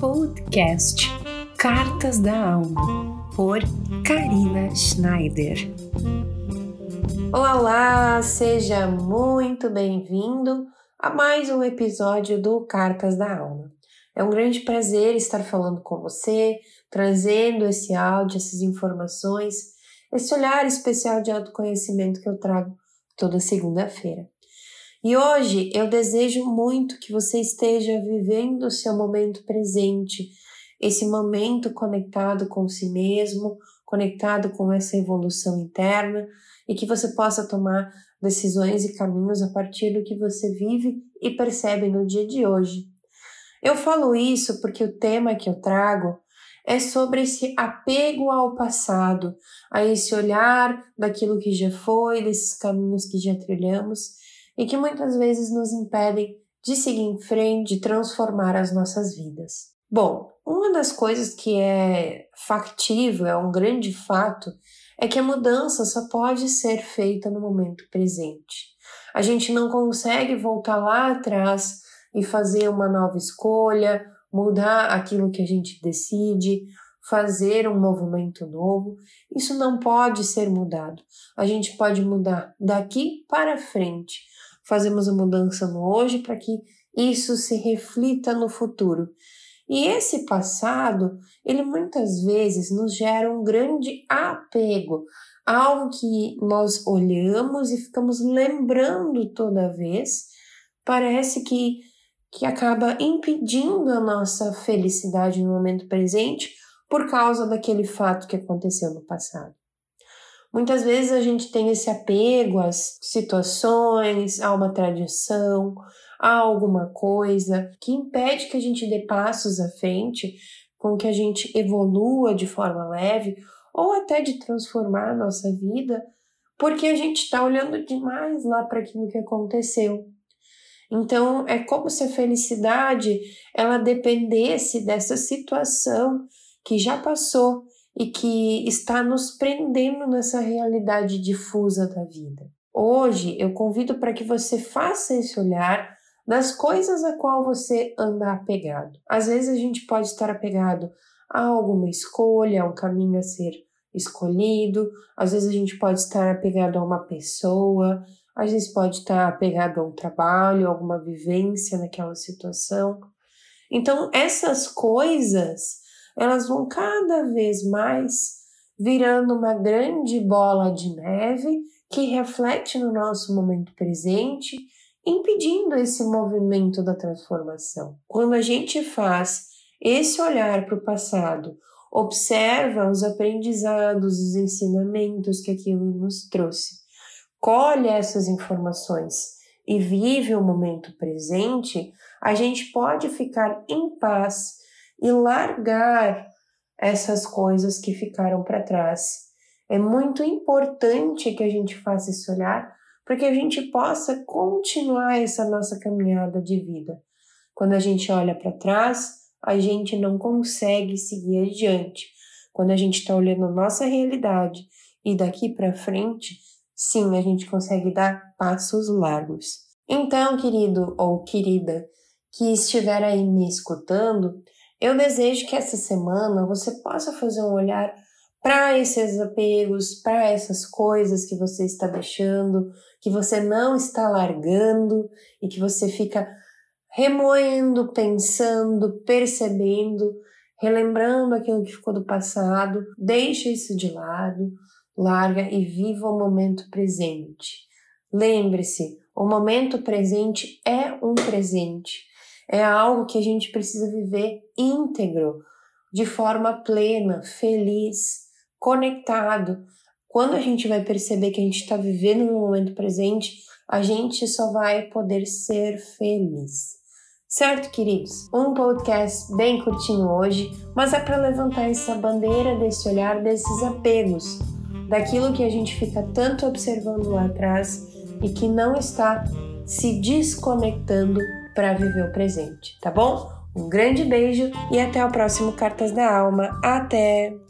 podcast Cartas da Alma, por Karina Schneider. Olá, olá! Seja muito bem-vindo a mais um episódio do Cartas da Alma. É um grande prazer estar falando com você, trazendo esse áudio, essas informações, esse olhar especial de autoconhecimento que eu trago toda segunda-feira. E hoje eu desejo muito que você esteja vivendo o seu momento presente, esse momento conectado com si mesmo, conectado com essa evolução interna e que você possa tomar decisões e caminhos a partir do que você vive e percebe no dia de hoje. Eu falo isso porque o tema que eu trago é sobre esse apego ao passado, a esse olhar daquilo que já foi, desses caminhos que já trilhamos e que muitas vezes nos impedem de seguir em frente, de transformar as nossas vidas. Bom, uma das coisas que é factível, é um grande fato, é que a mudança só pode ser feita no momento presente. A gente não consegue voltar lá atrás e fazer uma nova escolha, mudar aquilo que a gente decide, fazer um movimento novo. Isso não pode ser mudado. A gente pode mudar daqui para frente fazemos a mudança no hoje para que isso se reflita no futuro. E esse passado, ele muitas vezes nos gera um grande apego, algo que nós olhamos e ficamos lembrando toda vez, parece que, que acaba impedindo a nossa felicidade no momento presente por causa daquele fato que aconteceu no passado. Muitas vezes a gente tem esse apego às situações, a uma tradição, a alguma coisa que impede que a gente dê passos à frente, com que a gente evolua de forma leve ou até de transformar a nossa vida, porque a gente está olhando demais lá para aquilo que aconteceu. Então é como se a felicidade ela dependesse dessa situação que já passou e que está nos prendendo nessa realidade difusa da vida. Hoje eu convido para que você faça esse olhar nas coisas a qual você anda apegado. Às vezes a gente pode estar apegado a alguma escolha, a um caminho a ser escolhido, às vezes a gente pode estar apegado a uma pessoa, às vezes pode estar apegado a um trabalho, a alguma vivência naquela situação. Então, essas coisas elas vão cada vez mais virando uma grande bola de neve que reflete no nosso momento presente, impedindo esse movimento da transformação. Quando a gente faz esse olhar para o passado, observa os aprendizados, os ensinamentos que aquilo nos trouxe, colhe essas informações e vive o momento presente, a gente pode ficar em paz e largar essas coisas que ficaram para trás. É muito importante que a gente faça esse olhar para que a gente possa continuar essa nossa caminhada de vida. Quando a gente olha para trás, a gente não consegue seguir adiante. Quando a gente está olhando a nossa realidade e daqui para frente, sim, a gente consegue dar passos largos. Então, querido ou querida que estiver aí me escutando, eu desejo que essa semana você possa fazer um olhar para esses apegos, para essas coisas que você está deixando, que você não está largando e que você fica remoendo, pensando, percebendo, relembrando aquilo que ficou do passado. Deixa isso de lado, larga e viva o momento presente. Lembre-se, o momento presente é um presente é algo que a gente precisa viver íntegro, de forma plena, feliz, conectado. Quando a gente vai perceber que a gente está vivendo no momento presente, a gente só vai poder ser feliz. Certo, queridos? Um podcast bem curtinho hoje, mas é para levantar essa bandeira desse olhar, desses apegos, daquilo que a gente fica tanto observando lá atrás e que não está se desconectando para viver o presente, tá bom? Um grande beijo e até o próximo Cartas da Alma. Até!